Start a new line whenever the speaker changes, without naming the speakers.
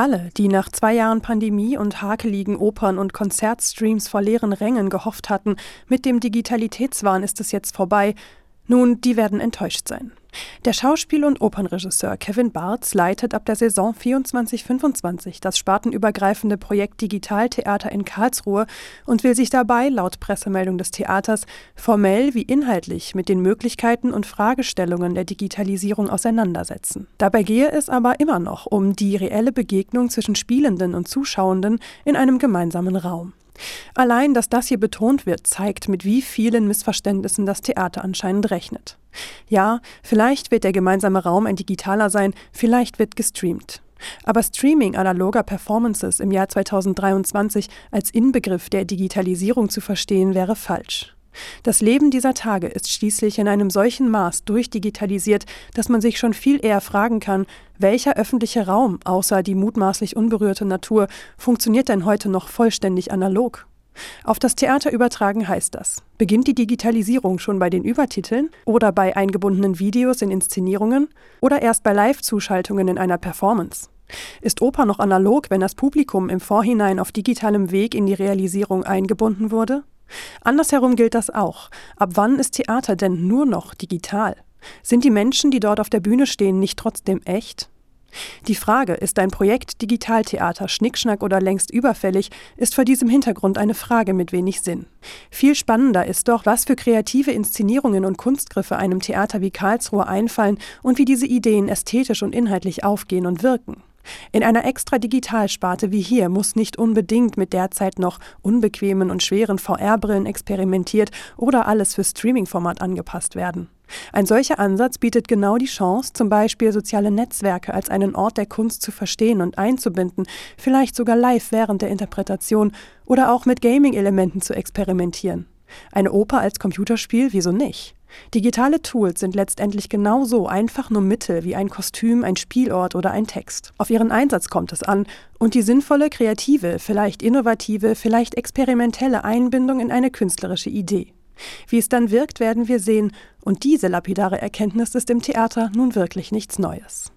Alle, die nach zwei Jahren Pandemie und hakeligen Opern und Konzertstreams vor leeren Rängen gehofft hatten, mit dem Digitalitätswahn ist es jetzt vorbei, nun, die werden enttäuscht sein. Der Schauspiel- und Opernregisseur Kevin Bartz leitet ab der Saison 24-25 das spartenübergreifende Projekt Digitaltheater in Karlsruhe und will sich dabei, laut Pressemeldung des Theaters, formell wie inhaltlich mit den Möglichkeiten und Fragestellungen der Digitalisierung auseinandersetzen. Dabei gehe es aber immer noch um die reelle Begegnung zwischen Spielenden und Zuschauenden in einem gemeinsamen Raum. Allein, dass das hier betont wird, zeigt, mit wie vielen Missverständnissen das Theater anscheinend rechnet. Ja, vielleicht wird der gemeinsame Raum ein digitaler sein, vielleicht wird gestreamt. Aber Streaming analoger Performances im Jahr 2023 als Inbegriff der Digitalisierung zu verstehen, wäre falsch. Das Leben dieser Tage ist schließlich in einem solchen Maß durchdigitalisiert, dass man sich schon viel eher fragen kann, welcher öffentliche Raum, außer die mutmaßlich unberührte Natur, funktioniert denn heute noch vollständig analog? Auf das Theater übertragen heißt das. Beginnt die Digitalisierung schon bei den Übertiteln oder bei eingebundenen Videos in Inszenierungen oder erst bei Live-Zuschaltungen in einer Performance? Ist Oper noch analog, wenn das Publikum im Vorhinein auf digitalem Weg in die Realisierung eingebunden wurde? Andersherum gilt das auch. Ab wann ist Theater denn nur noch digital? Sind die Menschen, die dort auf der Bühne stehen, nicht trotzdem echt? Die Frage, ist ein Projekt Digitaltheater Schnickschnack oder längst überfällig, ist vor diesem Hintergrund eine Frage mit wenig Sinn. Viel spannender ist doch, was für kreative Inszenierungen und Kunstgriffe einem Theater wie Karlsruhe einfallen und wie diese Ideen ästhetisch und inhaltlich aufgehen und wirken. In einer extra Digitalsparte wie hier muss nicht unbedingt mit derzeit noch unbequemen und schweren VR-Brillen experimentiert oder alles für Streaming-Format angepasst werden. Ein solcher Ansatz bietet genau die Chance, zum Beispiel soziale Netzwerke als einen Ort der Kunst zu verstehen und einzubinden, vielleicht sogar live während der Interpretation oder auch mit Gaming-Elementen zu experimentieren. Eine Oper als Computerspiel, wieso nicht? Digitale Tools sind letztendlich genauso einfach nur Mittel wie ein Kostüm, ein Spielort oder ein Text. Auf ihren Einsatz kommt es an und die sinnvolle, kreative, vielleicht innovative, vielleicht experimentelle Einbindung in eine künstlerische Idee. Wie es dann wirkt, werden wir sehen, und diese lapidare Erkenntnis ist im Theater nun wirklich nichts Neues.